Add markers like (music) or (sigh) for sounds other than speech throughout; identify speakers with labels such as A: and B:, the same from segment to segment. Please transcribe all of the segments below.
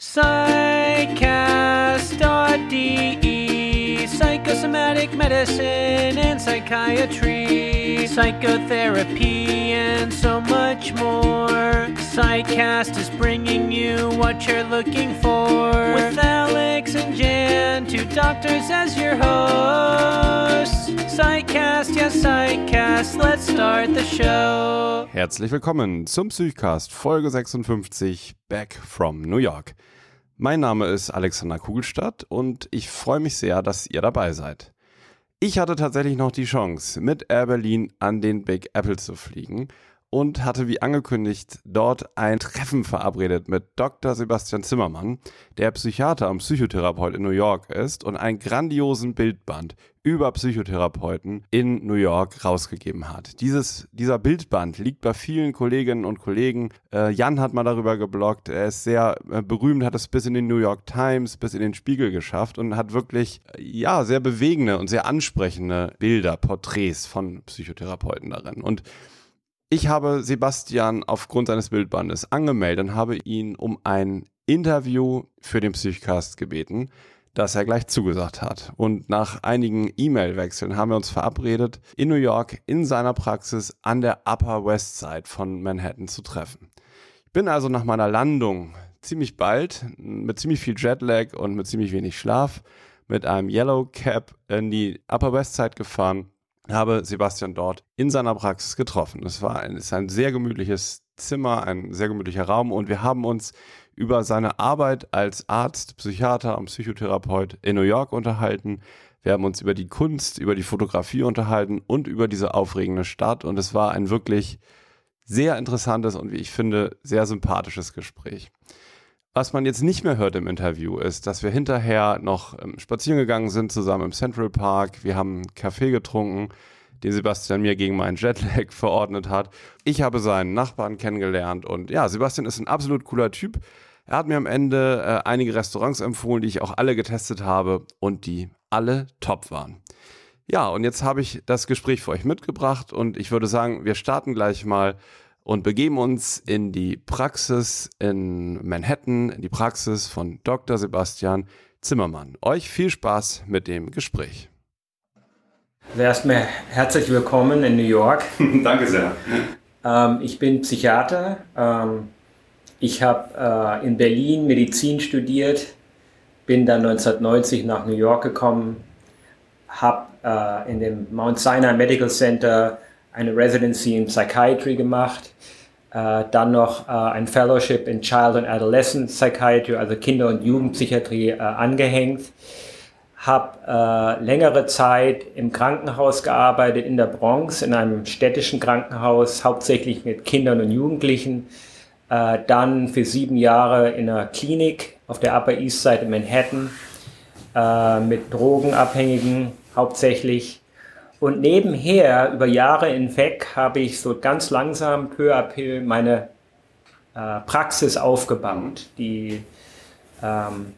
A: Psychcast.de Psychosomatic medicine and psychiatry, psychotherapy, and so much more. Psychcast is bringing you what you're looking for. With Alex and Jan, two doctors as your hosts. Psychcast, yes, Psychcast, let's start the show.
B: Herzlich willkommen zum Psychcast Folge 56 Back from New York. Mein Name ist Alexander Kugelstadt und ich freue mich sehr, dass ihr dabei seid. Ich hatte tatsächlich noch die Chance, mit Air Berlin an den Big Apple zu fliegen und hatte wie angekündigt dort ein Treffen verabredet mit Dr. Sebastian Zimmermann, der Psychiater und Psychotherapeut in New York ist und einen grandiosen Bildband über Psychotherapeuten in New York rausgegeben hat. Dieses, dieser Bildband liegt bei vielen Kolleginnen und Kollegen. Äh, Jan hat mal darüber gebloggt. Er ist sehr äh, berühmt, hat es bis in den New York Times, bis in den Spiegel geschafft und hat wirklich, äh, ja, sehr bewegende und sehr ansprechende Bilder, Porträts von Psychotherapeuten darin. Und ich habe Sebastian aufgrund seines Bildbandes angemeldet und habe ihn um ein Interview für den Psychcast gebeten, das er gleich zugesagt hat. Und nach einigen E-Mail-Wechseln haben wir uns verabredet, in New York in seiner Praxis an der Upper West Side von Manhattan zu treffen. Ich bin also nach meiner Landung ziemlich bald mit ziemlich viel Jetlag und mit ziemlich wenig Schlaf mit einem Yellow Cab in die Upper West Side gefahren habe Sebastian dort in seiner Praxis getroffen. Es war ein, ist ein sehr gemütliches Zimmer, ein sehr gemütlicher Raum und wir haben uns über seine Arbeit als Arzt, Psychiater und Psychotherapeut in New York unterhalten. Wir haben uns über die Kunst, über die Fotografie unterhalten und über diese aufregende Stadt und es war ein wirklich sehr interessantes und wie ich finde sehr sympathisches Gespräch. Was man jetzt nicht mehr hört im Interview ist, dass wir hinterher noch ähm, spazieren gegangen sind zusammen im Central Park. Wir haben Kaffee getrunken, den Sebastian mir gegen meinen Jetlag (laughs) verordnet hat. Ich habe seinen Nachbarn kennengelernt und ja, Sebastian ist ein absolut cooler Typ. Er hat mir am Ende äh, einige Restaurants empfohlen, die ich auch alle getestet habe und die alle top waren. Ja, und jetzt habe ich das Gespräch für euch mitgebracht und ich würde sagen, wir starten gleich mal und begeben uns in die Praxis in Manhattan, in die Praxis von Dr. Sebastian Zimmermann. Euch viel Spaß mit dem Gespräch.
C: Also erstmal herzlich willkommen in New York. (laughs)
B: Danke sehr.
C: Ähm, ich bin Psychiater. Ähm, ich habe äh, in Berlin Medizin studiert, bin dann 1990 nach New York gekommen, habe äh, in dem Mount Sinai Medical Center eine Residency in Psychiatry gemacht, äh, dann noch äh, ein Fellowship in Child and Adolescent Psychiatry, also Kinder- und Jugendpsychiatrie, äh, angehängt. Habe äh, längere Zeit im Krankenhaus gearbeitet in der Bronx, in einem städtischen Krankenhaus, hauptsächlich mit Kindern und Jugendlichen. Äh, dann für sieben Jahre in einer Klinik auf der Upper East Side in Manhattan äh, mit Drogenabhängigen hauptsächlich und nebenher, über Jahre hinweg, habe ich so ganz langsam peu à peu meine äh, Praxis aufgebaut, die, ähm,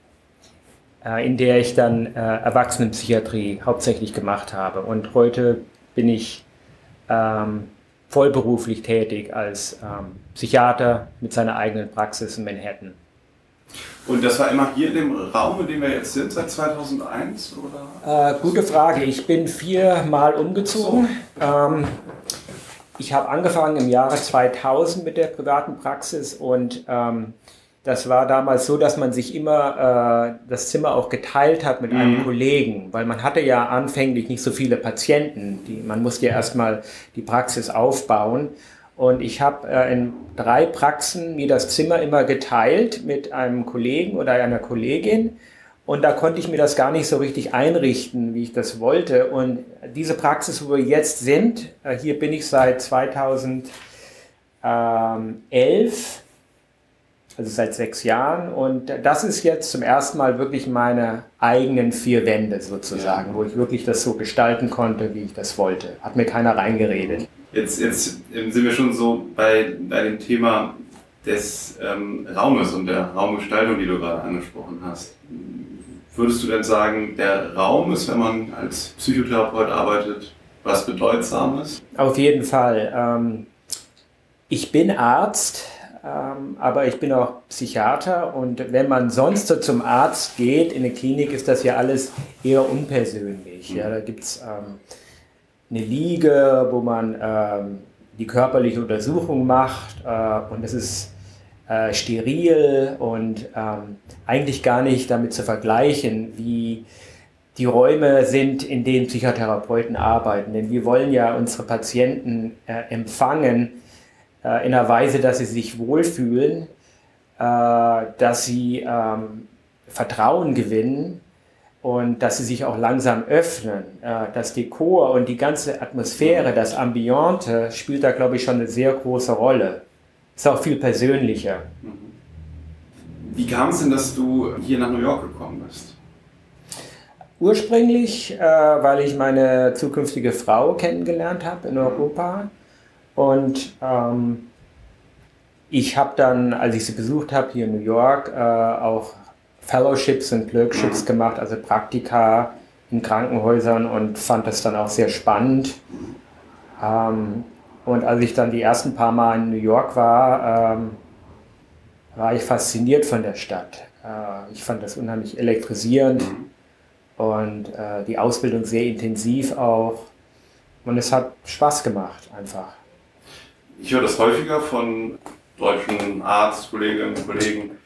C: äh, in der ich dann äh, Erwachsenenpsychiatrie hauptsächlich gemacht habe. Und heute bin ich ähm, vollberuflich tätig als ähm, Psychiater mit seiner eigenen Praxis in Manhattan.
B: Und das war immer hier in dem Raum, in dem wir jetzt sind, seit 2001? Oder?
C: Äh, gute Frage. Ich bin viermal umgezogen. So. Ähm, ich habe angefangen im Jahre 2000 mit der privaten Praxis und ähm, das war damals so, dass man sich immer äh, das Zimmer auch geteilt hat mit einem mhm. Kollegen, weil man hatte ja anfänglich nicht so viele Patienten. Die, man musste ja erstmal die Praxis aufbauen. Und ich habe äh, in drei Praxen mir das Zimmer immer geteilt mit einem Kollegen oder einer Kollegin. Und da konnte ich mir das gar nicht so richtig einrichten, wie ich das wollte. Und diese Praxis, wo wir jetzt sind, äh, hier bin ich seit 2011, also seit sechs Jahren. Und das ist jetzt zum ersten Mal wirklich meine eigenen vier Wände sozusagen, ja. wo ich wirklich das so gestalten konnte, wie ich das wollte. Hat mir keiner reingeredet.
B: Jetzt, jetzt sind wir schon so bei, bei dem Thema des ähm, Raumes und der Raumgestaltung, die du gerade angesprochen hast. Würdest du denn sagen, der Raum ist, wenn man als Psychotherapeut arbeitet, was Bedeutsames?
C: Auf jeden Fall. Ähm, ich bin Arzt, aber ich bin auch Psychiater und wenn man sonst so zum Arzt geht, in eine Klinik, ist das ja alles eher unpersönlich. Ja, da gibt es ähm, eine Liege, wo man ähm, die körperliche Untersuchung macht äh, und es ist äh, steril und ähm, eigentlich gar nicht damit zu vergleichen, wie die Räume sind, in denen Psychotherapeuten arbeiten. Denn wir wollen ja unsere Patienten äh, empfangen äh, in einer Weise, dass sie sich wohlfühlen, äh, dass sie ähm, Vertrauen gewinnen und dass sie sich auch langsam öffnen. Äh, das Dekor und die ganze Atmosphäre, das Ambiente spielt da, glaube ich, schon eine sehr große Rolle. Ist auch viel persönlicher.
B: Wie kam es denn, dass du hier nach New York gekommen bist?
C: Ursprünglich, äh, weil ich meine zukünftige Frau kennengelernt habe in Europa. Und ähm, ich habe dann, als ich sie besucht habe hier in New York, äh, auch Fellowships und Clerkships gemacht, also Praktika in Krankenhäusern und fand das dann auch sehr spannend. Ähm, und als ich dann die ersten paar Mal in New York war, ähm, war ich fasziniert von der Stadt. Äh, ich fand das unheimlich elektrisierend und äh, die Ausbildung sehr intensiv auch. Und es hat Spaß gemacht einfach.
B: Ich höre das häufiger von deutschen Arztkolleginnen und Kollegen,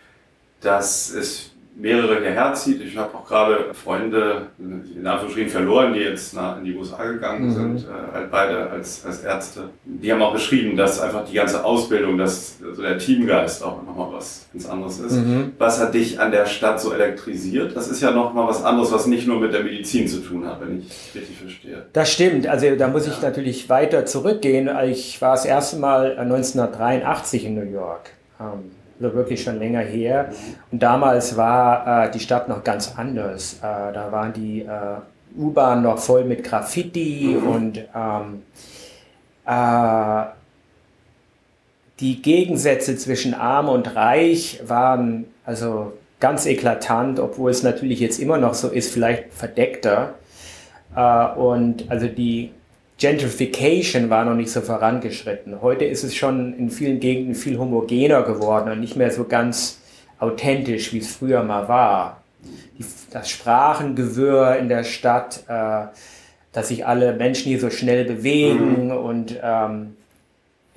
B: dass es mehrere hierher zieht. Ich habe auch gerade Freunde in Anführungsstrichen verloren, die jetzt nach, in die USA gegangen mhm. sind, äh, halt beide als, als Ärzte. Die haben auch beschrieben, dass einfach die ganze Ausbildung, dass also der Teamgeist auch nochmal was ganz anderes ist. Mhm. Was hat dich an der Stadt so elektrisiert? Das ist ja nochmal was anderes, was nicht nur mit der Medizin zu tun hat, wenn ich richtig verstehe.
C: Das stimmt. Also da muss ja. ich natürlich weiter zurückgehen. Ich war das erste Mal 1983 in New York. Ähm, wirklich schon länger her. Und damals war äh, die Stadt noch ganz anders. Äh, da waren die äh, U-Bahnen noch voll mit Graffiti mhm. und ähm, äh, die Gegensätze zwischen arm und reich waren also ganz eklatant, obwohl es natürlich jetzt immer noch so ist, vielleicht verdeckter. Äh, und also die Gentrification war noch nicht so vorangeschritten. Heute ist es schon in vielen Gegenden viel homogener geworden und nicht mehr so ganz authentisch, wie es früher mal war. Die, das Sprachengewirr in der Stadt, äh, dass sich alle Menschen hier so schnell bewegen mhm. und ähm,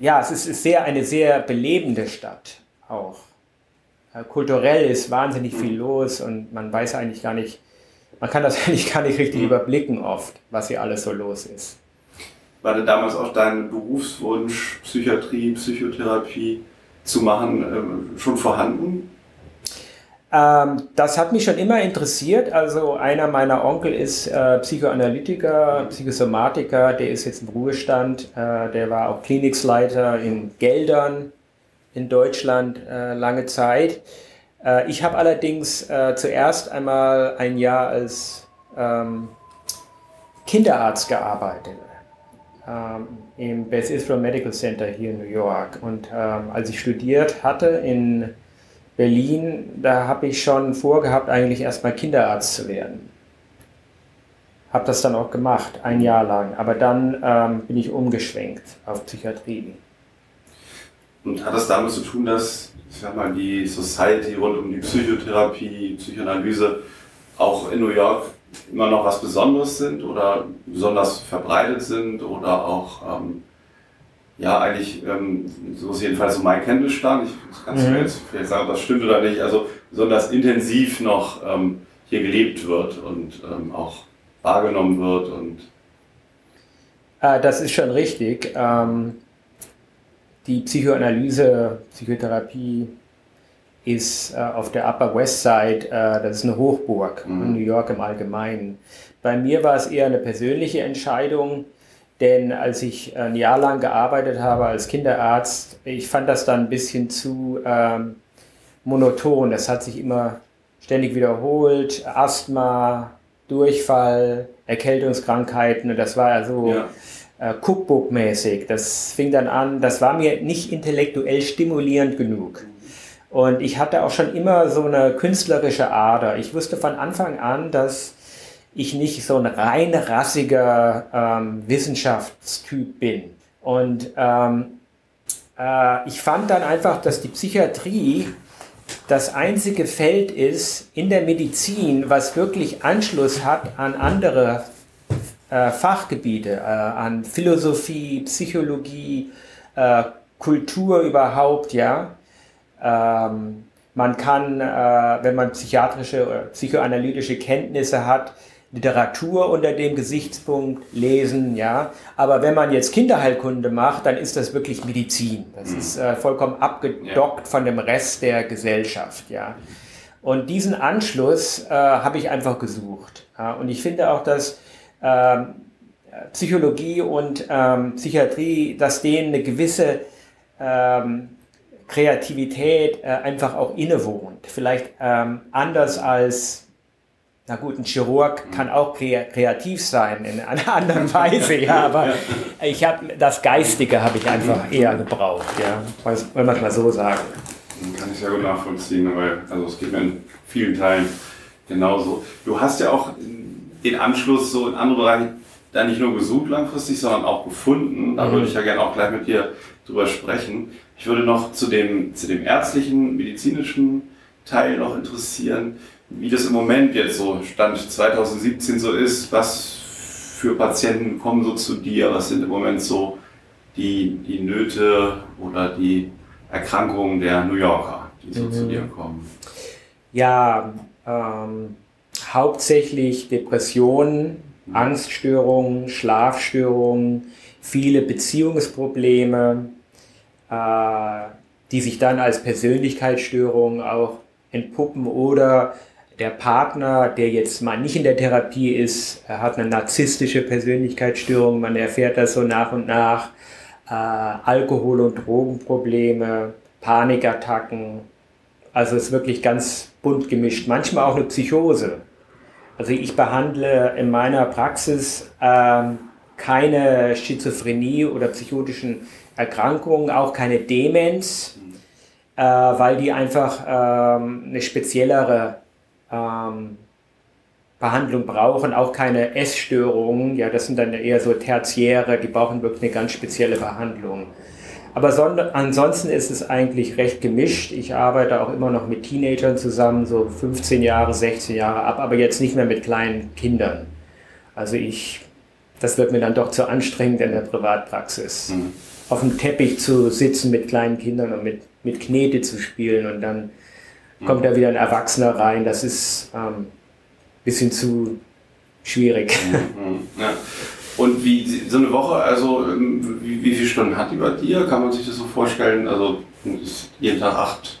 C: ja, es ist, ist, sehr eine sehr belebende Stadt auch. Äh, kulturell ist wahnsinnig viel los und man weiß eigentlich gar nicht, man kann das (laughs) eigentlich gar nicht richtig mhm. überblicken oft, was hier alles so los ist.
B: War denn damals auch dein Berufswunsch, Psychiatrie, Psychotherapie zu machen, äh, schon vorhanden?
C: Ähm, das hat mich schon immer interessiert. Also einer meiner Onkel ist äh, Psychoanalytiker, Psychosomatiker, der ist jetzt im Ruhestand. Äh, der war auch Kliniksleiter in Geldern in Deutschland äh, lange Zeit. Äh, ich habe allerdings äh, zuerst einmal ein Jahr als ähm, Kinderarzt gearbeitet im Beth Israel Medical Center hier in New York. Und ähm, als ich studiert hatte in Berlin, da habe ich schon vorgehabt, eigentlich erstmal Kinderarzt zu werden. Habe das dann auch gemacht, ein Jahr lang. Aber dann ähm, bin ich umgeschwenkt auf Psychiatrie.
B: Und hat das damit zu tun, dass ich sag mal, die Society rund um die Psychotherapie, Psychoanalyse auch in New York immer noch was Besonderes sind oder besonders verbreitet sind oder auch, ähm, ja, eigentlich, ähm, so ist jedenfalls so mein Kenntnisstand. Ich kann mhm. jetzt vielleicht sagen, ob das stimmt oder nicht. Also besonders intensiv noch ähm, hier gelebt wird und ähm, auch wahrgenommen wird und
C: äh, das ist schon richtig. Ähm, die Psychoanalyse, Psychotherapie ist äh, auf der Upper West Side, äh, das ist eine Hochburg mhm. in New York im Allgemeinen. Bei mir war es eher eine persönliche Entscheidung, denn als ich ein Jahr lang gearbeitet habe als Kinderarzt, ich fand das dann ein bisschen zu ähm, monoton. Das hat sich immer ständig wiederholt. Asthma, Durchfall, Erkältungskrankheiten und das war also ja. äh, Cookbook-mäßig. Das fing dann an, das war mir nicht intellektuell stimulierend genug. Und ich hatte auch schon immer so eine künstlerische Ader. Ich wusste von Anfang an, dass ich nicht so ein rein rassiger ähm, Wissenschaftstyp bin. Und ähm, äh, ich fand dann einfach, dass die Psychiatrie das einzige Feld ist in der Medizin, was wirklich Anschluss hat an andere äh, Fachgebiete, äh, an Philosophie, Psychologie, äh, Kultur überhaupt, ja. Ähm, man kann, äh, wenn man psychiatrische oder psychoanalytische Kenntnisse hat, Literatur unter dem Gesichtspunkt lesen, ja. Aber wenn man jetzt Kinderheilkunde macht, dann ist das wirklich Medizin. Das mhm. ist äh, vollkommen abgedockt ja. von dem Rest der Gesellschaft, ja. Und diesen Anschluss äh, habe ich einfach gesucht. Ja? Und ich finde auch, dass ähm, Psychologie und ähm, Psychiatrie, dass denen eine gewisse ähm, Kreativität äh, einfach auch innewohnt. Vielleicht ähm, anders als na gut, ein Chirurg kann auch kreativ sein in einer (laughs) anderen Weise, ja, aber ich habe das Geistige habe ich einfach eher gebraucht, ja, wollen wir es mal so sagen.
B: Kann ich sehr gut nachvollziehen, weil also es geht mir in vielen Teilen genauso. Du hast ja auch den Anschluss so in andere Bereiche da nicht nur gesucht langfristig, sondern auch gefunden. Da würde mhm. ich ja gerne auch gleich mit dir drüber sprechen. Ich würde noch zu dem, zu dem ärztlichen, medizinischen Teil noch interessieren wie das im Moment jetzt so Stand 2017 so ist, was für Patienten kommen so zu dir, was sind im Moment so die, die Nöte oder die Erkrankungen der New Yorker, die so mhm. zu dir kommen?
C: Ja, ähm, hauptsächlich Depressionen, mhm. Angststörungen, Schlafstörungen, viele Beziehungsprobleme, die sich dann als Persönlichkeitsstörungen auch entpuppen oder der Partner, der jetzt mal nicht in der Therapie ist, hat eine narzisstische Persönlichkeitsstörung, man erfährt das so nach und nach, äh, Alkohol- und Drogenprobleme, Panikattacken, also es ist wirklich ganz bunt gemischt, manchmal auch eine Psychose. Also ich behandle in meiner Praxis äh, keine Schizophrenie oder psychotischen Erkrankungen, auch keine Demenz, äh, weil die einfach ähm, eine speziellere ähm, Behandlung brauchen, auch keine Essstörungen, ja, das sind dann eher so Tertiäre, die brauchen wirklich eine ganz spezielle Behandlung. Aber ansonsten ist es eigentlich recht gemischt. Ich arbeite auch immer noch mit Teenagern zusammen, so 15 Jahre, 16 Jahre ab, aber jetzt nicht mehr mit kleinen Kindern. Also ich, das wird mir dann doch zu anstrengend in der Privatpraxis. Mhm. Auf dem Teppich zu sitzen mit kleinen Kindern und mit, mit Knete zu spielen und dann kommt da wieder ein Erwachsener rein. Das ist ein ähm, bisschen zu schwierig.
B: Mhm, ja. Und wie so eine Woche, also ähm, wie, wie viele Stunden hat die bei dir? Kann man sich das so vorstellen? Also jeden Tag acht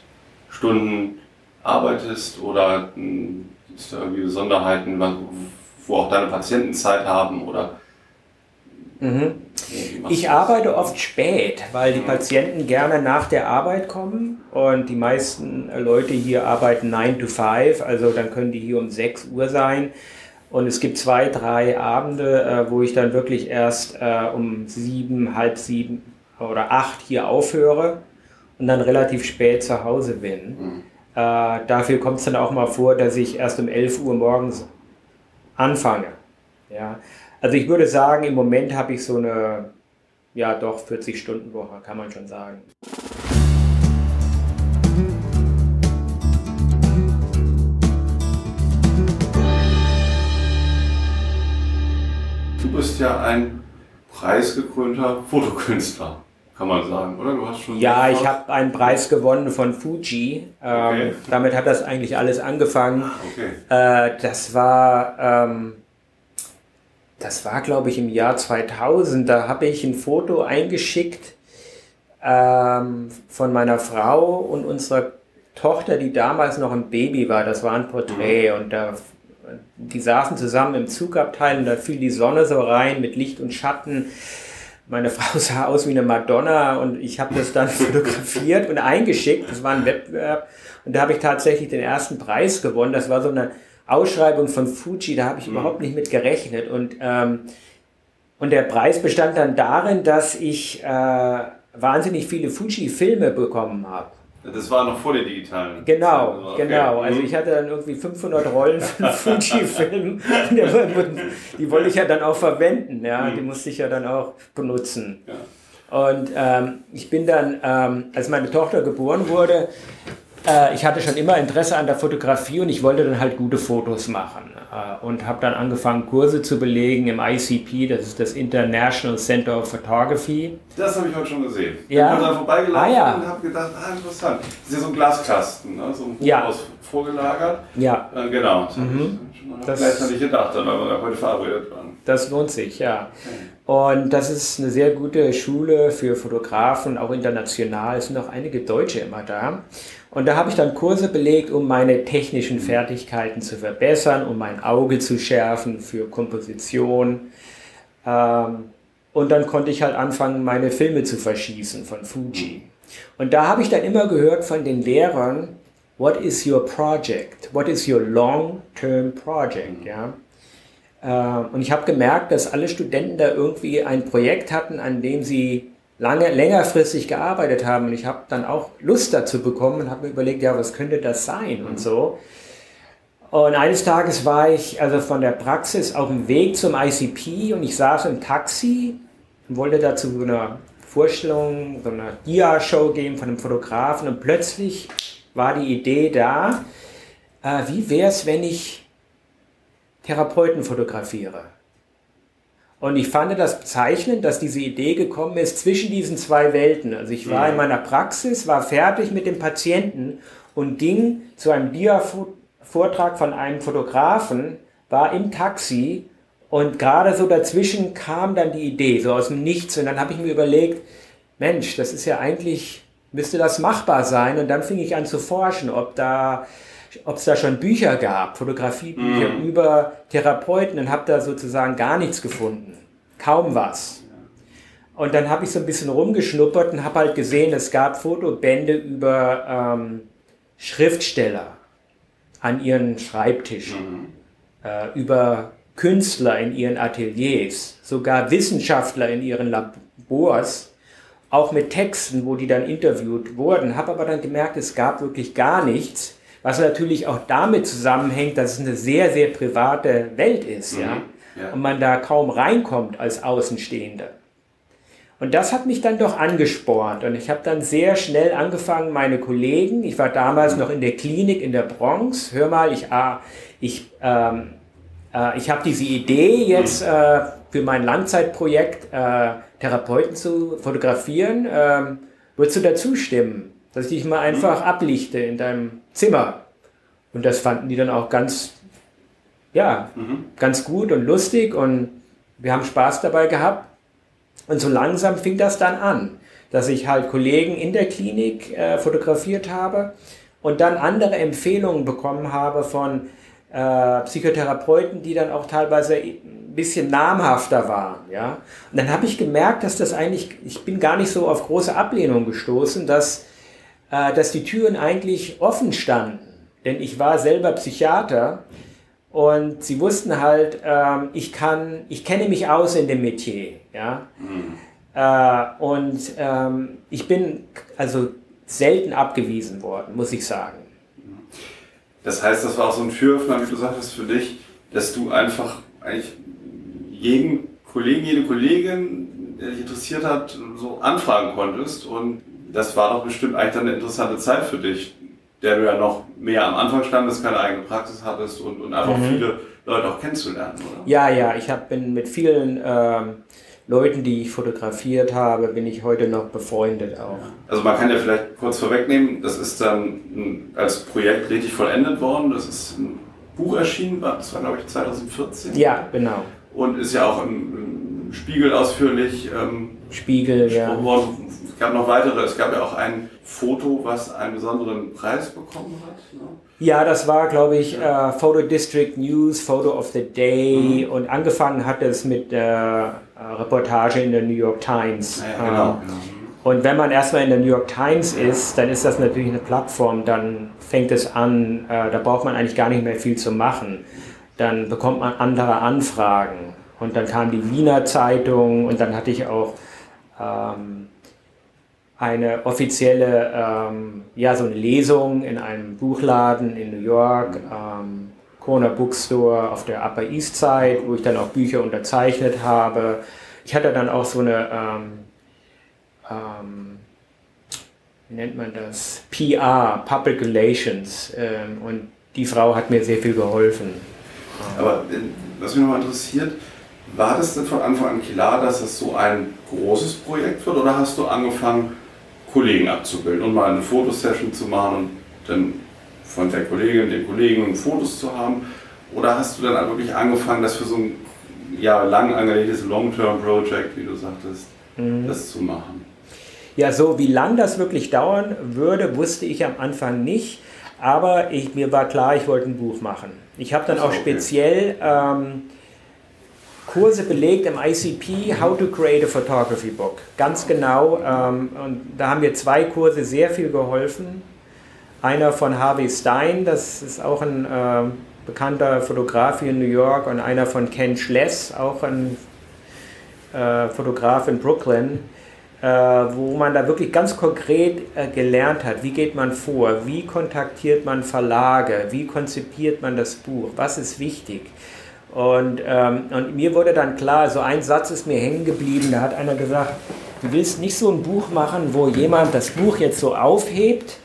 B: Stunden arbeitest oder hm, gibt es da irgendwie Besonderheiten, wo auch deine Patienten Zeit haben oder
C: Mhm. Ich arbeite oft spät, weil die Patienten gerne nach der Arbeit kommen und die meisten Leute hier arbeiten 9 to 5, also dann können die hier um 6 Uhr sein. Und es gibt zwei, drei Abende, äh, wo ich dann wirklich erst äh, um sieben, halb sieben oder acht hier aufhöre und dann relativ spät zu Hause bin. Mhm. Äh, dafür kommt es dann auch mal vor, dass ich erst um 11 Uhr morgens anfange. Ja. Also ich würde sagen, im Moment habe ich so eine, ja doch, 40-Stunden-Woche, kann man schon sagen.
B: Du bist ja ein preisgekrönter Fotokünstler, kann man sagen, oder?
C: Du hast schon ja, ich habe einen Preis gewonnen von Fuji. Ähm, okay. damit hat das eigentlich alles angefangen. Ah, okay. Äh, das war ähm, das war, glaube ich, im Jahr 2000. Da habe ich ein Foto eingeschickt ähm, von meiner Frau und unserer Tochter, die damals noch ein Baby war. Das war ein Porträt und da, die saßen zusammen im Zugabteil und da fiel die Sonne so rein mit Licht und Schatten. Meine (laughs) Frau sah aus wie eine Madonna und ich habe das dann (laughs) fotografiert und eingeschickt. Das war ein Wettbewerb und da habe ich tatsächlich den ersten Preis gewonnen. Das war so eine Ausschreibung von Fuji, da habe ich mhm. überhaupt nicht mit gerechnet. Und, ähm, und der Preis bestand dann darin, dass ich äh, wahnsinnig viele Fuji-Filme bekommen habe.
B: Das war noch vor der digitalen.
C: Genau, also, okay. genau. Also mhm. ich hatte dann irgendwie 500 Rollen von (laughs) Fuji-Filmen. die wollte ich ja dann auch verwenden. Ja, mhm. die musste ich ja dann auch benutzen. Ja. Und ähm, ich bin dann, ähm, als meine Tochter geboren wurde, äh, ich hatte schon immer Interesse an der Fotografie und ich wollte dann halt gute Fotos machen. Äh, und habe dann angefangen, Kurse zu belegen im ICP, das ist das International Center of Photography.
B: Das habe ich heute schon gesehen.
C: Ja.
B: Ich bin da vorbeigelaufen
C: Ah, ja.
B: und habe gedacht, ah, interessant. Das ist ja so ein Glaskasten, ne? so ein
C: Ja.
B: Haus vorgelagert.
C: Ja,
B: Äh, genau, das
C: Mhm.
B: ich schon mal
C: Das-
B: gleichzeitig gedacht, weil wir heute verabredet waren.
C: das lohnt sich, ja. Und das ist eine sehr gute Schule für Fotografen, auch international. Es sind auch einige Deutsche immer da. Und da habe ich dann Kurse belegt, um meine technischen Fertigkeiten zu verbessern, um mein Auge zu schärfen für Komposition. Ähm, und dann konnte ich halt anfangen, meine Filme zu verschießen von Fuji. Und da habe ich dann immer gehört von den Lehrern, what is your project? What is your long-term project? Ja? Ähm, Und ich habe gemerkt, dass alle Studenten da irgendwie ein Projekt hatten, an dem sie lange, längerfristig gearbeitet haben. Und ich habe dann auch Lust dazu bekommen und habe mir überlegt, ja, was könnte das sein und so. Und eines Tages war ich also von der Praxis auf dem Weg zum ICP und ich saß im Taxi und wollte dazu so eine Vorstellung, so eine Dia-Show geben von einem Fotografen und plötzlich war die Idee da, äh, wie wäre es, wenn ich Therapeuten fotografiere? Und ich fand das bezeichnend, dass diese Idee gekommen ist zwischen diesen zwei Welten. Also ich war in meiner Praxis, war fertig mit dem Patienten und ging zu einem Dia-Vortrag von einem Fotografen, war im Taxi und gerade so dazwischen kam dann die Idee, so aus dem Nichts. Und dann habe ich mir überlegt, Mensch, das ist ja eigentlich, müsste das machbar sein. Und dann fing ich an zu forschen, ob da ob es da schon Bücher gab, Fotografiebücher über Therapeuten und habe da sozusagen gar nichts gefunden. Kaum was. Und dann habe ich so ein bisschen rumgeschnuppert und habe halt gesehen, es gab Fotobände über ähm, Schriftsteller an ihren Schreibtischen, äh, über Künstler in ihren Ateliers, sogar Wissenschaftler in ihren Labors, auch mit Texten, wo die dann interviewt wurden. Habe aber dann gemerkt, es gab wirklich gar nichts, was natürlich auch damit zusammenhängt, dass es eine sehr, sehr private Welt ist, ja,
B: ja.
C: und man da kaum reinkommt als Außenstehender. Und das hat mich dann doch angespornt. Und ich habe dann sehr schnell angefangen, meine Kollegen, ich war damals noch in der Klinik in der Bronx, hör mal, ich, ah, ich, ähm, äh, ich habe diese Idee jetzt äh, für mein Langzeitprojekt äh, Therapeuten zu fotografieren, ähm, würdest du dazu stimmen, dass ich dich mal einfach ablichte in deinem Zimmer? Und das fanden die dann auch ganz, ja, ganz gut und lustig und wir haben Spaß dabei gehabt. Und so langsam fing das dann an, dass ich halt Kollegen in der Klinik äh, fotografiert habe und dann andere Empfehlungen bekommen habe von äh, Psychotherapeuten, die dann auch teilweise ein bisschen namhafter waren. Ja? Und dann habe ich gemerkt, dass das eigentlich, ich bin gar nicht so auf große Ablehnung gestoßen, dass, dass die Türen eigentlich offen standen. Denn ich war selber Psychiater und sie wussten halt, ähm, ich kann, ich kenne mich aus in dem Metier, ja. Äh, und ähm, ich bin also selten abgewiesen worden, muss ich sagen.
B: Das heißt, das war auch so ein Türöffner, wie du sagtest, für dich, dass du einfach eigentlich jeden Kollegen, jede Kollegin, der dich interessiert hat, so anfragen konntest. Und das war doch bestimmt eigentlich dann eine interessante Zeit für dich, der du ja noch mehr am Anfang standest, keine eigene Praxis hattest und, und einfach viele Leute auch kennenzulernen, oder?
C: Ja, ja, ich hab, bin mit vielen ähm, Leuten, die ich fotografiert habe, bin ich heute noch befreundet auch.
B: Also man kann ja vielleicht kurz vorwegnehmen, das ist dann als Projekt richtig vollendet worden. Das ist ein Buch erschienen, das war glaube ich 2014.
C: Ja, genau.
B: Und ist ja auch im, im Spiegel ausführlich ähm,
C: Spiegel, ja.
B: worden. Es gab noch weitere, es gab ja auch ein Foto, was einen besonderen Preis bekommen hat. Ne?
C: Ja, das war, glaube ich, äh, Photo District News, Photo of the Day und angefangen hat es mit der äh, Reportage in der New York Times.
B: Ja, ja, genau.
C: Ähm, Und wenn man erstmal in der New York Times ist, dann ist das natürlich eine Plattform, dann fängt es an, äh, da braucht man eigentlich gar nicht mehr viel zu machen. Dann bekommt man andere Anfragen. Und dann kam die Wiener Zeitung und dann hatte ich auch ähm, eine offizielle, ähm, ja, so eine Lesung in einem Buchladen in New York, ähm, Corner Bookstore auf der Upper East Side, wo ich dann auch Bücher unterzeichnet habe. Ich hatte dann auch so eine ähm, ähm, wie nennt man das? PR, Public Relations. Ähm, und die Frau hat mir sehr viel geholfen.
B: Aber äh, was mich nochmal interessiert, war das denn von Anfang an klar, dass es so ein großes Projekt wird oder hast du angefangen, Kollegen abzubilden und mal eine Fotosession zu machen und dann von der Kollegin, den Kollegen Fotos zu haben? Oder hast du dann wirklich angefangen, das für so ein ja, lang angelegtes Long-Term-Project, wie du sagtest, mhm. das zu machen?
C: Ja, so wie lang das wirklich dauern würde, wusste ich am Anfang nicht. Aber ich, mir war klar, ich wollte ein Buch machen. Ich habe dann auch okay. speziell ähm, Kurse belegt im ICP, How to Create a Photography Book. Ganz genau. Ähm, und da haben mir zwei Kurse sehr viel geholfen. Einer von Harvey Stein, das ist auch ein äh, bekannter Fotograf hier in New York, und einer von Ken Schless, auch ein äh, Fotograf in Brooklyn äh, wo man da wirklich ganz konkret äh, gelernt hat, wie geht man vor, wie kontaktiert man Verlage, wie konzipiert man das Buch, was ist wichtig. Und, ähm, und mir wurde dann klar, so ein Satz ist mir hängen geblieben, da hat einer gesagt, du willst nicht so ein Buch machen, wo jemand das Buch jetzt so aufhebt,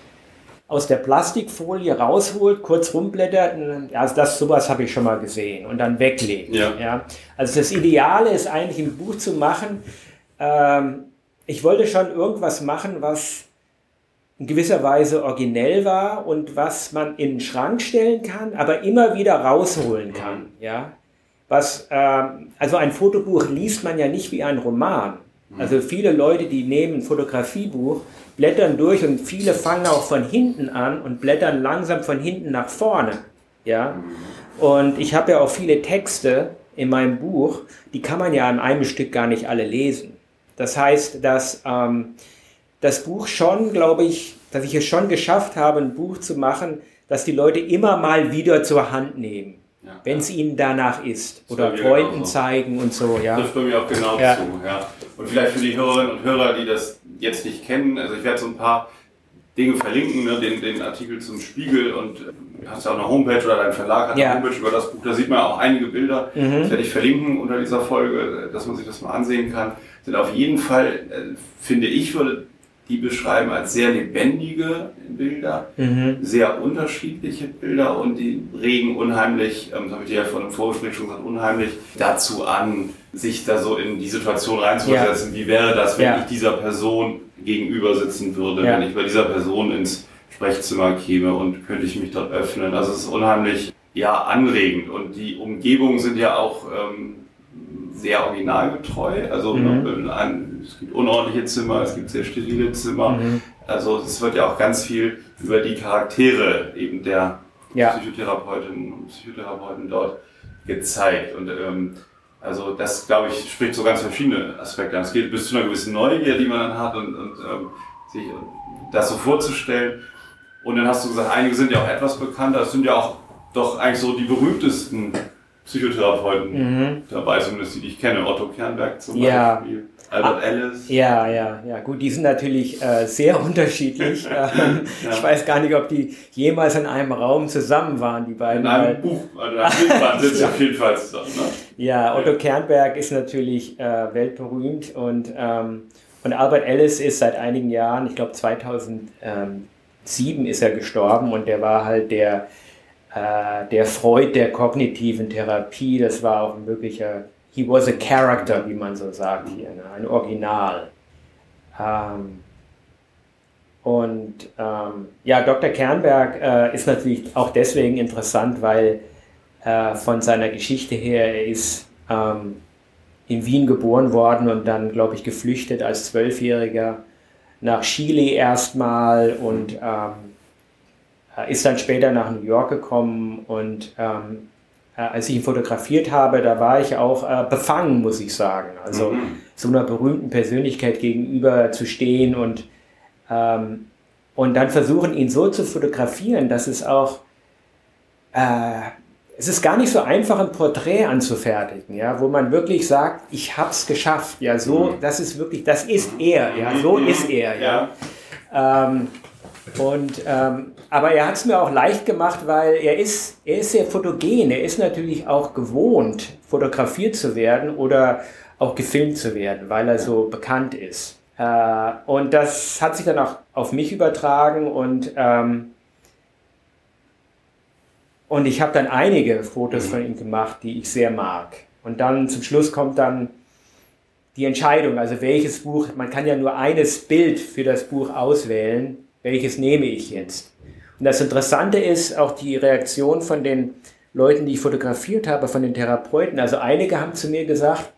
C: aus der Plastikfolie rausholt, kurz rumblättert, also das sowas habe ich schon mal gesehen und dann weglegt. Ja. ja. Also das Ideale ist eigentlich ein Buch zu machen, ähm, ich wollte schon irgendwas machen, was in gewisser Weise originell war und was man in den Schrank stellen kann, aber immer wieder rausholen kann. Ja? Was, äh, also ein Fotobuch liest man ja nicht wie ein Roman. Also viele Leute, die nehmen ein Fotografiebuch, blättern durch und viele fangen auch von hinten an und blättern langsam von hinten nach vorne. Ja? Und ich habe ja auch viele Texte in meinem Buch, die kann man ja an einem Stück gar nicht alle lesen. Das heißt, dass ähm, das Buch schon, glaube ich, dass ich es schon geschafft habe, ein Buch zu machen, das die Leute immer mal wieder zur Hand nehmen. Ja, wenn es ja. ihnen danach ist. Oder Freunden so. zeigen und so. Ja.
B: Das trifft bei mir auch genau ja. zu. Ja. Und vielleicht für die Hörerinnen und Hörer, die das jetzt nicht kennen, also ich werde so ein paar Dinge verlinken, ne, den, den Artikel zum Spiegel und äh, hast ja auch eine Homepage oder dein Verlag hat ja. eine Homepage über das Buch, da sieht man auch einige Bilder. Mhm. Das werde ich verlinken unter dieser Folge, dass man sich das mal ansehen kann. Sind auf jeden Fall, äh, finde ich, würde die beschreiben als sehr lebendige Bilder, mhm. sehr unterschiedliche Bilder und die regen unheimlich, ähm, das habe ich dir ja vor einem Vorgespräch schon gesagt, unheimlich dazu an, sich da so in die Situation reinzusetzen. Ja. Wie wäre das, wenn ja. ich dieser Person gegenüber sitzen würde, ja. wenn ich bei dieser Person ins Sprechzimmer käme und könnte ich mich dort öffnen. Also es ist unheimlich ja, anregend und die Umgebungen sind ja auch ähm, sehr originalgetreu. Also mhm. ein, es gibt unordentliche Zimmer, es gibt sehr sterile Zimmer. Mhm. Also es wird ja auch ganz viel über die Charaktere eben der ja. Psychotherapeutinnen und Psychotherapeuten dort gezeigt. Und ähm, also das, glaube ich, spricht so ganz verschiedene Aspekte an. Es geht bis zu einer gewissen Neugier, die man dann hat und, und ähm, sich das so vorzustellen. Und dann hast du gesagt, einige sind ja auch etwas bekannter. Es sind ja auch doch eigentlich so die berühmtesten Psychotherapeuten mhm. dabei, zumindest die, die ich kenne. Otto Kernberg zum ja. Beispiel. Albert ah, Ellis.
C: Ja, ja, ja. Gut, die sind natürlich äh, sehr (laughs) unterschiedlich. (laughs) ähm, ja. Ich weiß gar nicht, ob die jemals in einem Raum zusammen waren, die beiden.
B: In einem Buch, also in einem sind sie (laughs) auf jeden Fall zusammen. Ne?
C: Ja, Otto Kernberg ist natürlich äh, weltberühmt und, ähm, und Albert Ellis ist seit einigen Jahren, ich glaube 2007 ist er gestorben und der war halt der, der Freud der kognitiven Therapie. Das war auch ein möglicher he was a character, wie man so sagt hier, ne? ein Original. Ähm, und ähm, ja, Dr. Kernberg äh, ist natürlich auch deswegen interessant, weil äh, von seiner Geschichte her, er ist ähm, in Wien geboren worden und dann, glaube ich, geflüchtet als Zwölfjähriger nach Chile erstmal und ähm, ist dann später nach New York gekommen und ähm, äh, als ich ihn fotografiert habe, da war ich auch äh, befangen, muss ich sagen. Also mhm. so einer berühmten Persönlichkeit gegenüber zu stehen und, ähm, und dann versuchen, ihn so zu fotografieren, dass es auch, äh, es ist gar nicht so einfach, ein Porträt anzufertigen, ja, wo man wirklich sagt, ich habe es geschafft, ja, so, mhm. das ist wirklich, das ist er, ja, so mhm. ist er, ja. ja. Ähm, und, ähm, aber er hat es mir auch leicht gemacht, weil er ist, er ist sehr fotogen. Er ist natürlich auch gewohnt, fotografiert zu werden oder auch gefilmt zu werden, weil er so bekannt ist. Äh, und das hat sich dann auch auf mich übertragen und, ähm, und ich habe dann einige Fotos mhm. von ihm gemacht, die ich sehr mag. Und dann zum Schluss kommt dann die Entscheidung, also welches Buch, man kann ja nur eines Bild für das Buch auswählen, welches nehme ich jetzt. Und das Interessante ist auch die Reaktion von den Leuten, die ich fotografiert habe, von den Therapeuten. Also einige haben zu mir gesagt,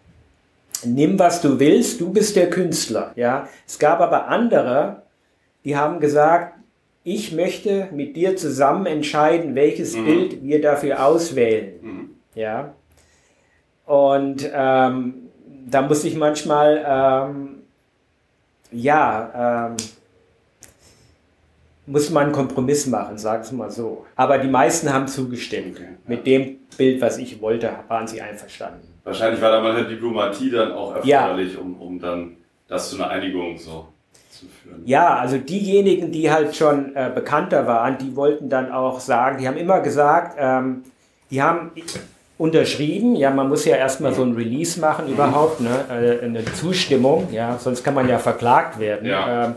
C: nimm was du willst, du bist der Künstler. Ja, es gab aber andere, die haben gesagt, ich möchte mit dir zusammen entscheiden, welches mhm. Bild wir dafür auswählen. Mhm. Ja, und ähm, da muss ich manchmal ähm, ja ähm, muss man einen Kompromiss machen, sag es mal so. Aber die meisten haben zugestimmt. Okay, Mit dem Bild, was ich wollte, waren sie einverstanden.
B: Wahrscheinlich war da mal eine Diplomatie dann auch erforderlich, ja. um, um dann das zu einer Einigung so zu führen.
C: Ja, also diejenigen, die halt schon äh, bekannter waren, die wollten dann auch sagen, die haben immer gesagt, ähm, die haben unterschrieben. Ja, man muss ja erstmal so ein Release machen überhaupt, ne? Äh, eine Zustimmung, ja, sonst kann man ja verklagt werden. Ja. Ähm,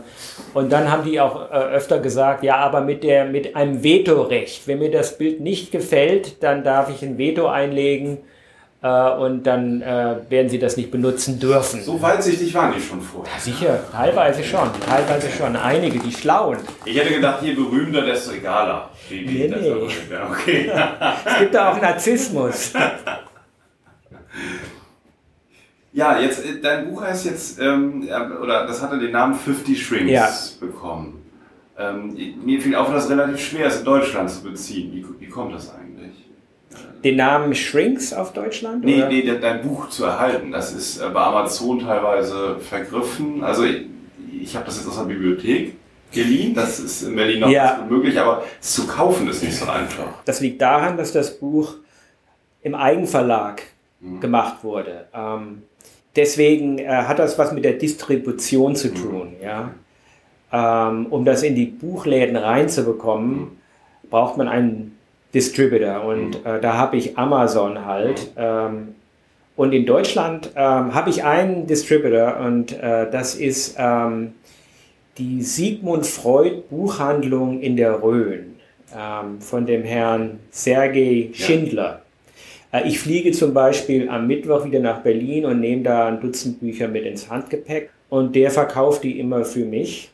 C: und dann haben die auch äh, öfter gesagt, ja, aber mit, der, mit einem Vetorecht. Wenn mir das Bild nicht gefällt, dann darf ich ein Veto einlegen äh, und dann äh, werden sie das nicht benutzen dürfen.
B: So weitsichtig waren die schon vorher.
C: Ja, sicher, teilweise schon, teilweise schon. Einige, die schlauen.
B: Ich hätte gedacht, je berühmter, desto egaler.
C: Wie, wie nee, nee. Okay. (laughs) es gibt da auch Narzissmus.
B: Ja, jetzt, äh, dein Buch heißt jetzt, ähm, oder das hatte den Namen 50 Shrinks ja. bekommen. Ähm, mir fiel auf, dass es relativ schwer ist, in Deutschland zu beziehen. Wie, wie kommt das eigentlich?
C: Den Namen Shrinks auf Deutschland?
B: Nee, oder? nee, dein Buch zu erhalten. Das ist äh, bei Amazon teilweise vergriffen. Also ich, ich habe das jetzt aus der Bibliothek geliehen. Das ist in Berlin noch ja. möglich, aber zu kaufen ist nicht so einfach.
C: Das liegt daran, dass das Buch im Eigenverlag mhm. gemacht wurde. Ähm, deswegen äh, hat das was mit der Distribution zu mhm. tun. Mhm. Ja? Ähm, um das in die Buchläden reinzubekommen, mhm. braucht man einen Distributor und mhm. äh, da habe ich Amazon halt. Ähm, und in Deutschland ähm, habe ich einen Distributor und äh, das ist ähm, die Sigmund Freud Buchhandlung in der Rhön ähm, von dem Herrn Sergei Schindler. Ja. Äh, ich fliege zum Beispiel am Mittwoch wieder nach Berlin und nehme da ein Dutzend Bücher mit ins Handgepäck und der verkauft die immer für mich.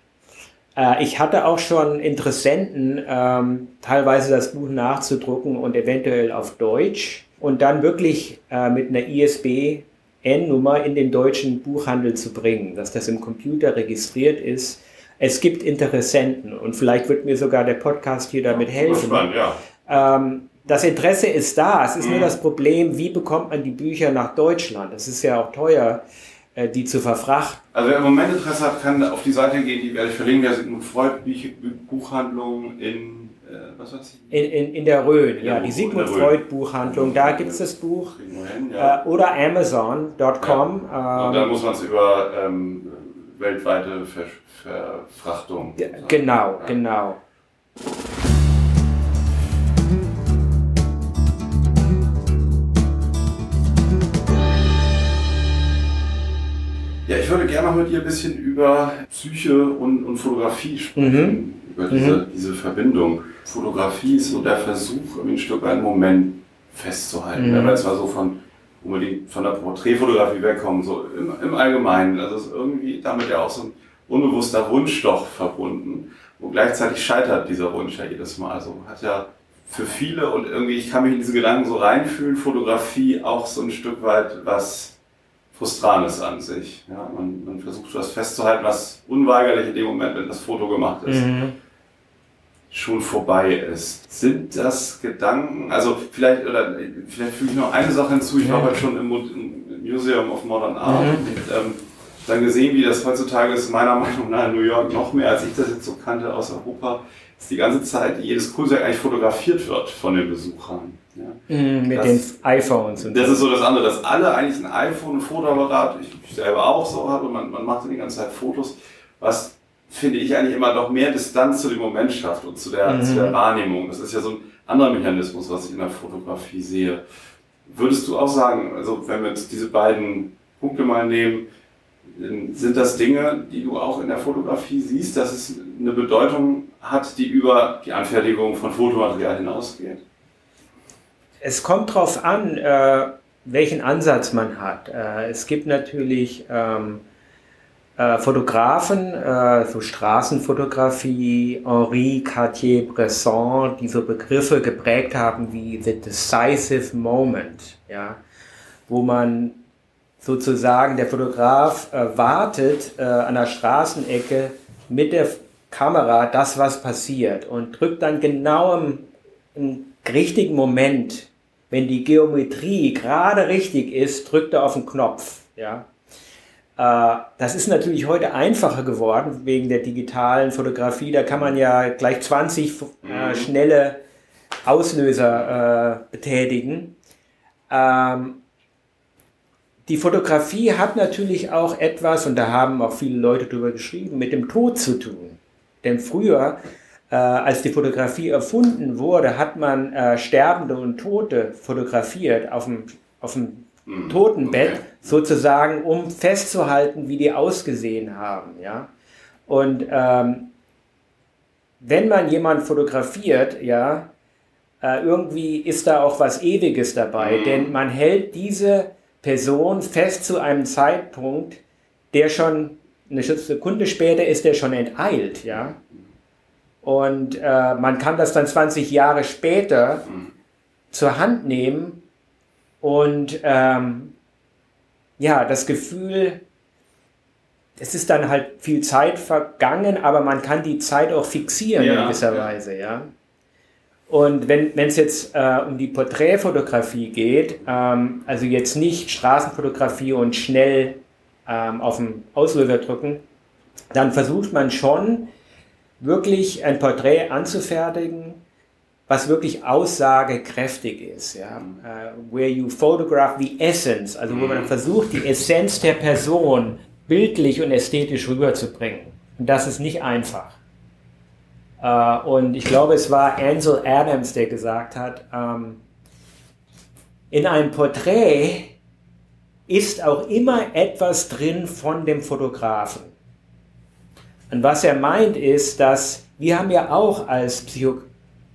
C: Äh, ich hatte auch schon Interessenten, ähm, teilweise das Buch nachzudrucken und eventuell auf Deutsch und dann wirklich äh, mit einer ISBN-Nummer in den deutschen Buchhandel zu bringen, dass das im Computer registriert ist. Es gibt Interessenten und vielleicht wird mir sogar der Podcast hier damit helfen. Spannend, ja. ähm, das Interesse ist da. Es ist mhm. nur das Problem, wie bekommt man die Bücher nach Deutschland? Das ist ja auch teuer. Äh, die zu verfrachten.
B: Also wer im Moment Interesse hat, kann auf die Seite gehen, die werde ich verlinken, der Sigmund Freud Buchhandlung in, äh, was
C: weiß ich? In, in, in der Rhön, ja, die Sigmund Freud Buchhandlung, da gibt es das Buch. Hin, ja. äh, oder Amazon.com.
B: Ja. Und dann muss man es über ähm, weltweite Ver Verfrachtung.
C: Genau, ja. genau.
B: Würde gerne noch mit dir ein bisschen über Psyche und, und Fotografie sprechen, mhm. über diese, mhm. diese Verbindung. Fotografie ist so der Versuch, ein Stück einen Moment festzuhalten. Mhm. Wenn wir jetzt mal so von unbedingt von der Porträtfotografie wegkommen, so im, im Allgemeinen. Also ist irgendwie damit ja auch so ein unbewusster Wunsch doch verbunden. Und gleichzeitig scheitert dieser Wunsch ja jedes Mal. Also hat ja für viele und irgendwie, ich kann mich in diese Gedanken so reinfühlen, Fotografie auch so ein Stück weit was Frustranes an sich. Ja, man, man versucht was festzuhalten, was unweigerlich in dem Moment, wenn das Foto gemacht ist, mhm. schon vorbei ist. Sind das Gedanken, also vielleicht, oder vielleicht füge ich noch eine Sache hinzu, ich war heute schon im, im, Museum of Modern Art mhm. und ähm, dann gesehen, wie das heutzutage ist, meiner Meinung nach in New York noch mehr, als ich das jetzt so kannte aus Europa, dass die ganze Zeit jedes Kunstwerk eigentlich fotografiert wird von den Besuchern.
C: Ja. Mm, mit das, den iPhones.
B: Und das ist so das andere, dass alle eigentlich ein iPhone, ein Fotoapparat, ich, ich selber auch so habe, man, man macht die ganze Zeit Fotos, was finde ich eigentlich immer noch mehr Distanz zu dem Moment schafft und zu der, mhm. zu der Wahrnehmung. Das ist ja so ein anderer Mechanismus, was ich in der Fotografie sehe. Würdest du auch sagen, also wenn wir jetzt diese beiden Punkte mal nehmen, Sind das Dinge, die du auch in der Fotografie siehst, dass es eine Bedeutung hat, die über die Anfertigung von Fotomaterial hinausgeht?
C: Es kommt darauf an, äh, welchen Ansatz man hat. Äh, es gibt natürlich ähm, äh, Fotografen, äh, so Straßenfotografie, Henri Cartier-Bresson, die so Begriffe geprägt haben wie the decisive moment, ja, wo man sozusagen der Fotograf äh, wartet äh, an der Straßenecke mit der Kamera das, was passiert und drückt dann genau im, richtigen Moment, wenn die Geometrie gerade richtig ist, drückt er auf den Knopf. Ja? Äh, das ist natürlich heute einfacher geworden wegen der digitalen Fotografie. Da kann man ja gleich 20 äh, mhm. schnelle Auslöser äh, betätigen. Ähm, die Fotografie hat natürlich auch etwas, und da haben auch viele Leute drüber geschrieben, mit dem Tod zu tun. Denn früher, äh, als die Fotografie erfunden wurde, hat man äh, Sterbende und Tote fotografiert auf dem, auf dem mhm. Totenbett, okay. sozusagen, um festzuhalten, wie die ausgesehen haben. Ja? Und ähm, wenn man jemanden fotografiert, ja, äh, irgendwie ist da auch was Ewiges dabei, mhm. denn man hält diese Person fest zu einem Zeitpunkt, der schon eine Sekunde später ist der schon enteilt, ja. Und äh, man kann das dann 20 Jahre später zur Hand nehmen und ähm, ja, das Gefühl, es ist dann halt viel Zeit vergangen, aber man kann die Zeit auch fixieren ja, in gewisser ja. Weise, ja. Und wenn es jetzt äh, um die Porträtfotografie geht, ähm, also jetzt nicht Straßenfotografie und schnell ähm, auf den Auslöser drücken, dann versucht man schon wirklich ein Porträt anzufertigen, was wirklich aussagekräftig ist. Ja? Uh, where you photograph the essence, also wo man mhm. versucht, die Essenz der Person bildlich und ästhetisch rüberzubringen. Und das ist nicht einfach. Äh, und ich glaube, es war Ansel Adams, der gesagt hat, ähm, in einem Porträt ist auch immer etwas drin von dem Fotografen. Und was er meint ist, dass wir haben ja auch als, Psycho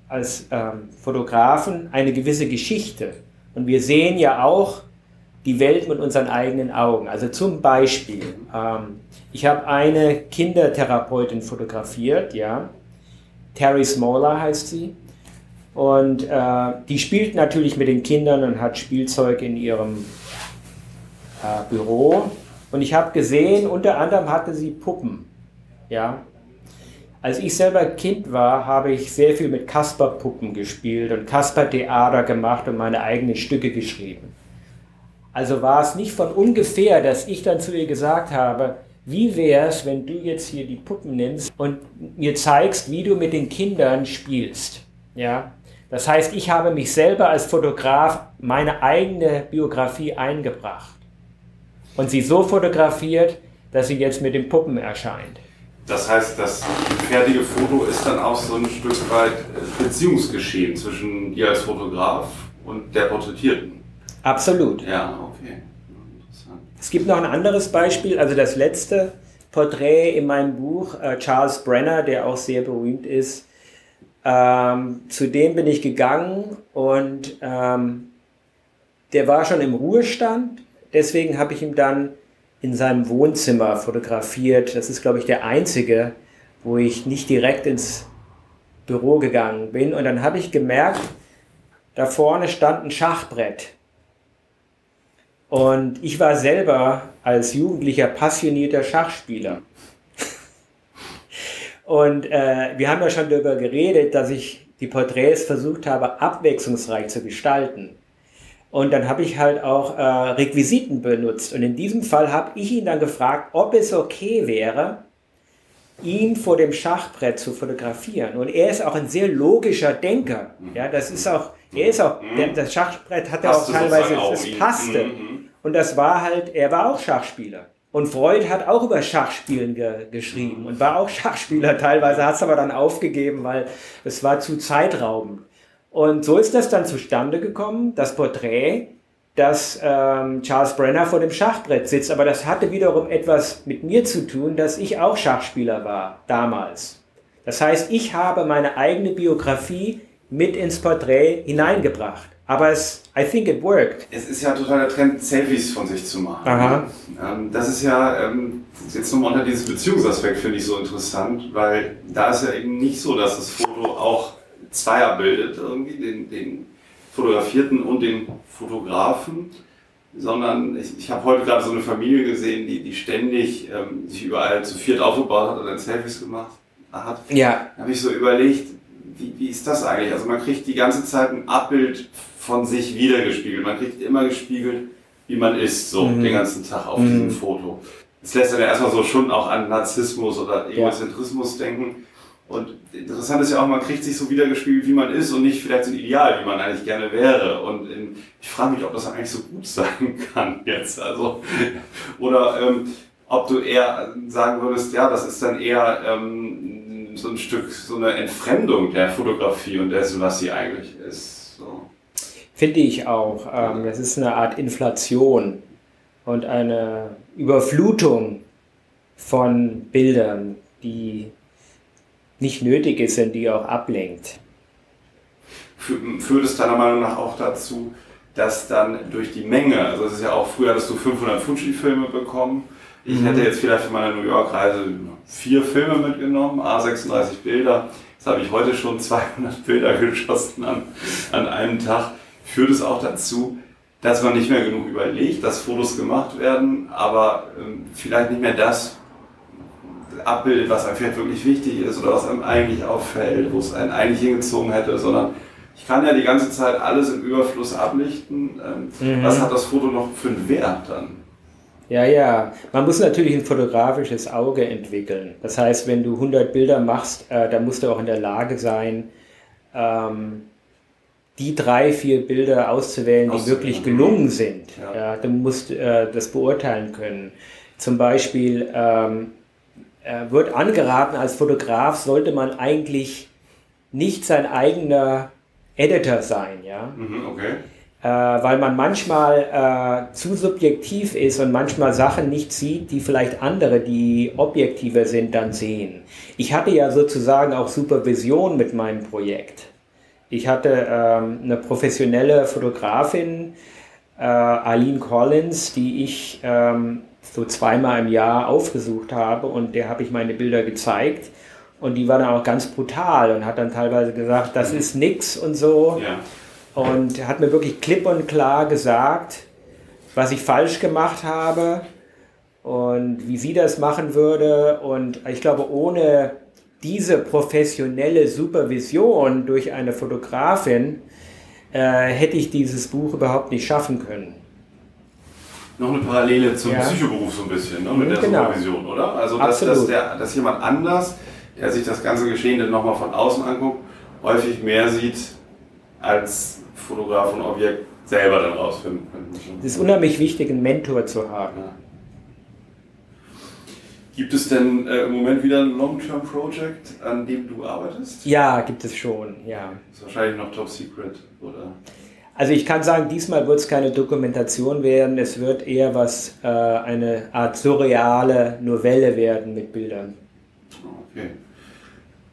C: als ähm, Fotografen eine gewisse Geschichte. Und wir sehen ja auch die Welt mit unseren eigenen Augen. Also zum Beispiel, ähm, ich habe eine Kindertherapeutin fotografiert, ja, Terry Smaller heißt sie. Und äh, die spielt natürlich mit den Kindern und hat Spielzeug in ihrem äh, Büro. Und ich habe gesehen, unter anderem hatte sie Puppen. Ja. Als ich selber Kind war, habe ich sehr viel mit Kasper-Puppen gespielt und Kasper-Theater gemacht und meine eigenen Stücke geschrieben. Also war es nicht von ungefähr, dass ich dann zu ihr gesagt habe, wie wäre es, wenn du jetzt hier die Puppen nimmst und mir zeigst, wie du mit den Kindern spielst? Ja, das heißt, ich habe mich selber als Fotograf meine eigene Biografie eingebracht und sie so fotografiert, dass sie jetzt mit den Puppen erscheint.
B: Das heißt, das fertige Foto ist dann auch so ein Stück weit Beziehungsgeschehen zwischen dir als Fotograf und der Porträtierten.
C: Absolut.
B: Ja, okay.
C: Es gibt noch ein anderes Beispiel, also das letzte Porträt in meinem Buch, äh, Charles Brenner, der auch sehr berühmt ist. Ähm, zu dem bin ich gegangen und ähm, der war schon im Ruhestand. Deswegen habe ich ihn dann in seinem Wohnzimmer fotografiert. Das ist, glaube ich, der einzige, wo ich nicht direkt ins Büro gegangen bin. Und dann habe ich gemerkt, da vorne stand ein Schachbrett. Und ich war selber als Jugendlicher passionierter Schachspieler. (laughs) Und äh, wir haben ja schon darüber geredet, dass ich die Porträts versucht habe, abwechslungsreich zu gestalten. Und dann habe ich halt auch äh, Requisiten benutzt. Und in diesem Fall habe ich ihn dann gefragt, ob es okay wäre, ihn vor dem Schachbrett zu fotografieren. Und er ist auch ein sehr logischer Denker. Ja, das ist auch, er ist auch, der, das Schachbrett hat er auch teilweise, das passte. Mhm. Und das war halt, er war auch Schachspieler. Und Freud hat auch über Schachspielen ge geschrieben und war auch Schachspieler. Teilweise hat es aber dann aufgegeben, weil es war zu zeitraubend. Und so ist das dann zustande gekommen. Das Porträt dass ähm, Charles Brenner vor dem Schachbrett sitzt. Aber das hatte wiederum etwas mit mir zu tun, dass ich auch Schachspieler war damals. Das heißt, ich habe meine eigene Biografie mit ins Porträt hineingebracht. Aber es, I think it worked.
B: Es ist ja total der Trend, Selfies von sich zu machen. Aha. Ähm, das ist ja ähm, jetzt nochmal unter diesem Beziehungsaspekt finde ich so interessant, weil da ist ja eben nicht so, dass das Foto auch Zweier bildet, irgendwie den, den Fotografierten und den Fotografen, sondern ich, ich habe heute gerade so eine Familie gesehen, die, die ständig ähm, sich überall zu viert aufgebaut hat und dann Selfies gemacht hat.
C: Ja.
B: Da habe ich so überlegt, wie, wie ist das eigentlich? Also man kriegt die ganze Zeit ein Abbild von sich wiedergespiegelt. Man kriegt immer gespiegelt, wie man ist, so mhm. den ganzen Tag auf mhm. diesem Foto. Das lässt dann ja erstmal so schon auch an Narzissmus oder Egozentrismus ja. denken. Und interessant ist ja auch, man kriegt sich so wiedergespiegelt, wie man ist und nicht vielleicht so ein Ideal, wie man eigentlich gerne wäre. Und in, ich frage mich, ob das eigentlich so gut sein kann jetzt. Also, oder ähm, ob du eher sagen würdest, ja, das ist dann eher ähm, so ein Stück, so eine Entfremdung der Fotografie und dessen, was sie eigentlich ist. So.
C: Finde ich auch. Ähm, das ist eine Art Inflation und eine Überflutung von Bildern, die nicht nötig ist und die auch ablenkt.
B: Führt es deiner Meinung nach auch dazu, dass dann durch die Menge, also es ist ja auch früher, dass du 500 Fuji-Filme bekommen. Ich mhm. hätte jetzt vielleicht für meine New York-Reise vier Filme mitgenommen, A36 Bilder. Jetzt habe ich heute schon 200 (laughs) Bilder geschossen an, an einem Tag. Führt es auch dazu, dass man nicht mehr genug überlegt, dass Fotos gemacht werden, aber ähm, vielleicht nicht mehr das abbildet, was einem vielleicht wirklich wichtig ist oder was einem eigentlich auffällt, wo es einen eigentlich hingezogen hätte, sondern ich kann ja die ganze Zeit alles im Überfluss ablichten. Ähm, mhm. Was hat das Foto noch für einen Wert dann?
C: Ja, ja. Man muss natürlich ein fotografisches Auge entwickeln. Das heißt, wenn du 100 Bilder machst, äh, dann musst du auch in der Lage sein, ähm, die drei, vier Bilder auszuwählen, die wirklich gelungen sind. Ja. ja du musst äh, das beurteilen können. Zum Beispiel ähm, äh, wird angeraten, als Fotograf sollte man eigentlich nicht sein eigener Editor sein. Ja?
B: Mhm, okay.
C: Äh, weil man manchmal äh, zu subjektiv ist und manchmal Sachen nicht sieht, die vielleicht andere, die objektiver sind, dann sehen. Ich hatte ja sozusagen auch Supervision mit meinem Projekt. Ich hatte ähm, eine professionelle Fotografin, äh, Arlene Collins, die ich ähm, so zweimal im Jahr aufgesucht habe und der habe ich meine Bilder gezeigt und die war dann auch ganz brutal und hat dann teilweise gesagt, das ist nix und so.
B: Ja.
C: Und hat mir wirklich klipp und klar gesagt, was ich falsch gemacht habe und wie sie das machen würde. Und ich glaube, ohne diese professionelle Supervision durch eine Fotografin äh, hätte ich dieses Buch überhaupt nicht schaffen können.
B: Noch eine Parallele zum ja. Psychoberuf so ein bisschen, ne, mit der genau. Supervision, oder? Also, dass, dass, der, dass jemand anders, der sich das ganze Geschehen dann nochmal von außen anguckt, häufig mehr sieht, als Fotograf und Objekt selber dann rausfinden können.
C: Es ist unheimlich wichtig, einen Mentor zu haben. Ja.
B: Gibt es denn äh, im Moment wieder ein Long-Term-Project, an dem du arbeitest?
C: Ja, gibt es schon, ja.
B: Ist wahrscheinlich noch Top Secret, oder?
C: Also ich kann sagen, diesmal wird es keine Dokumentation werden, es wird eher was, äh, eine Art surreale Novelle werden mit Bildern.
B: Okay.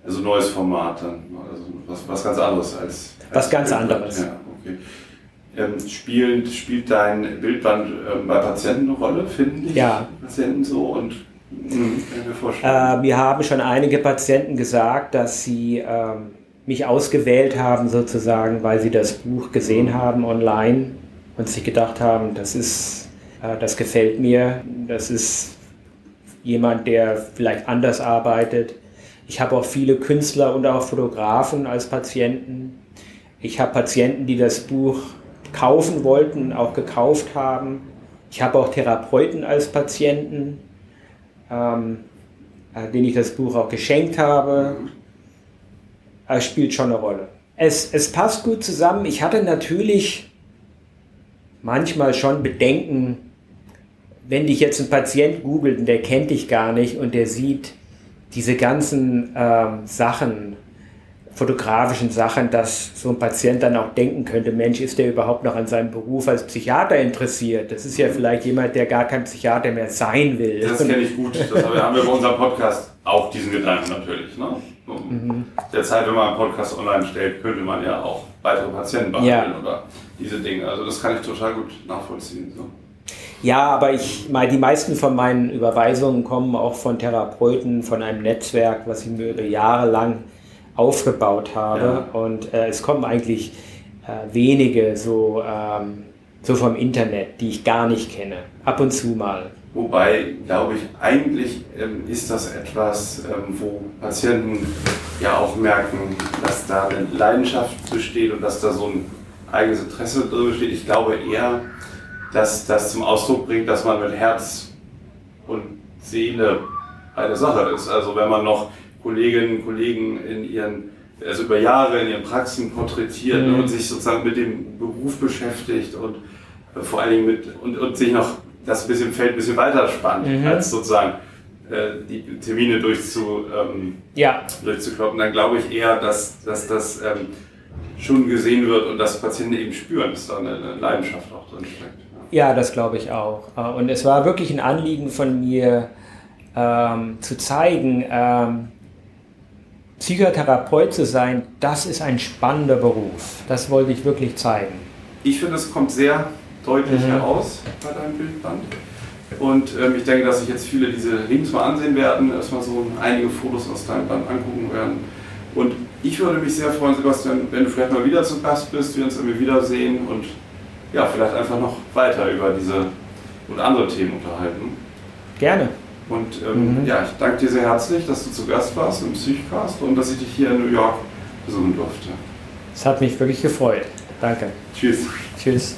B: Also neues Format dann, also was, was ganz anderes als. als
C: was ganz Bildband. anderes.
B: Ja, okay. Ähm, spielt, spielt dein Bildband ähm, bei Patienten eine Rolle, finden dich
C: ja.
B: Patienten so und
C: hm, äh, wir haben schon einige Patienten gesagt, dass sie ähm, mich ausgewählt haben, sozusagen, weil sie das Buch gesehen haben online und sich gedacht haben, das ist, äh, das gefällt mir, das ist jemand, der vielleicht anders arbeitet. Ich habe auch viele Künstler und auch Fotografen als Patienten. Ich habe Patienten, die das Buch kaufen wollten, auch gekauft haben. Ich habe auch Therapeuten als Patienten ähm, äh, den ich das Buch auch geschenkt habe. Es spielt schon eine Rolle. Es, es passt gut zusammen. Ich hatte natürlich manchmal schon Bedenken, wenn dich jetzt ein Patient googelt und der kennt dich gar nicht und der sieht diese ganzen ähm, Sachen fotografischen Sachen, dass so ein Patient dann auch denken könnte, Mensch, ist der überhaupt noch an seinem Beruf als Psychiater interessiert? Das ist ja vielleicht jemand, der gar kein Psychiater mehr sein will.
B: Das kenne ich gut. Das haben wir bei unserem Podcast auch diesen Gedanken natürlich. Ne? Mhm. Derzeit, wenn man einen Podcast online stellt, könnte man ja auch weitere Patienten behandeln ja. oder diese Dinge. Also das kann ich total gut nachvollziehen. So.
C: Ja, aber ich, die meisten von meinen Überweisungen kommen auch von Therapeuten, von einem Netzwerk, was ich mir über Jahre lang aufgebaut habe. Ja. Und äh, es kommen eigentlich äh, wenige so, ähm, so vom Internet, die ich gar nicht kenne. Ab und zu mal.
B: Wobei, glaube ich, eigentlich ähm, ist das etwas, ähm, wo Patienten ja auch merken, dass da eine Leidenschaft besteht und dass da so ein eigenes Interesse drin besteht. Ich glaube eher, dass das zum Ausdruck bringt, dass man mit Herz und Seele eine Sache ist. Also wenn man noch Kolleginnen und Kollegen in ihren, also über Jahre in ihren Praxen porträtiert mhm. und sich sozusagen mit dem Beruf beschäftigt und äh, vor allen Dingen mit und, und sich noch das bisschen Feld ein bisschen weiter spannt, mhm. als sozusagen äh, die Termine durchzu, ähm, ja. durchzukloppen, dann glaube ich eher, dass, dass das ähm, schon gesehen wird und dass Patienten eben spüren, dass da eine, eine Leidenschaft auch drin steckt.
C: Ja, das glaube ich auch. Äh, und es war wirklich ein Anliegen von mir, ähm, zu zeigen, ähm, Psychotherapeut zu sein, das ist ein spannender Beruf. Das wollte ich wirklich zeigen.
B: Ich finde, es kommt sehr deutlich mhm. heraus bei deinem Bildband. Und ähm, ich denke, dass sich jetzt viele diese Links mal ansehen werden, erstmal so einige Fotos aus deinem Band angucken werden. Und ich würde mich sehr freuen, Sebastian, wenn du vielleicht mal wieder zu Gast bist, wir uns irgendwie wiedersehen und ja, vielleicht einfach noch weiter über diese und andere Themen unterhalten.
C: Gerne.
B: Und ähm, mhm. ja, ich danke dir sehr herzlich, dass du zu Gast warst im Psychcast und dass ich dich hier in New York besuchen durfte.
C: Es hat mich wirklich gefreut. Danke.
B: Tschüss.
C: Tschüss.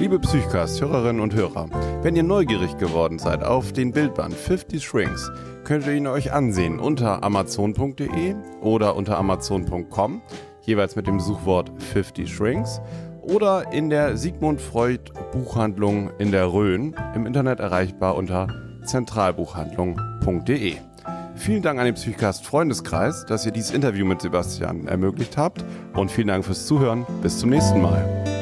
B: Liebe Psychcast-Hörerinnen und Hörer, wenn ihr neugierig geworden seid auf den Bildband 50 Shrinks, könnt ihr ihn euch ansehen unter amazon.de oder unter amazon.com, jeweils mit dem Suchwort 50 Shrinks oder in der Sigmund Freud Buchhandlung in der Rhön, im Internet erreichbar unter zentralbuchhandlung.de. Vielen Dank an den Psychcast Freundeskreis, dass ihr dieses Interview mit Sebastian ermöglicht habt und vielen Dank fürs Zuhören. Bis zum nächsten Mal.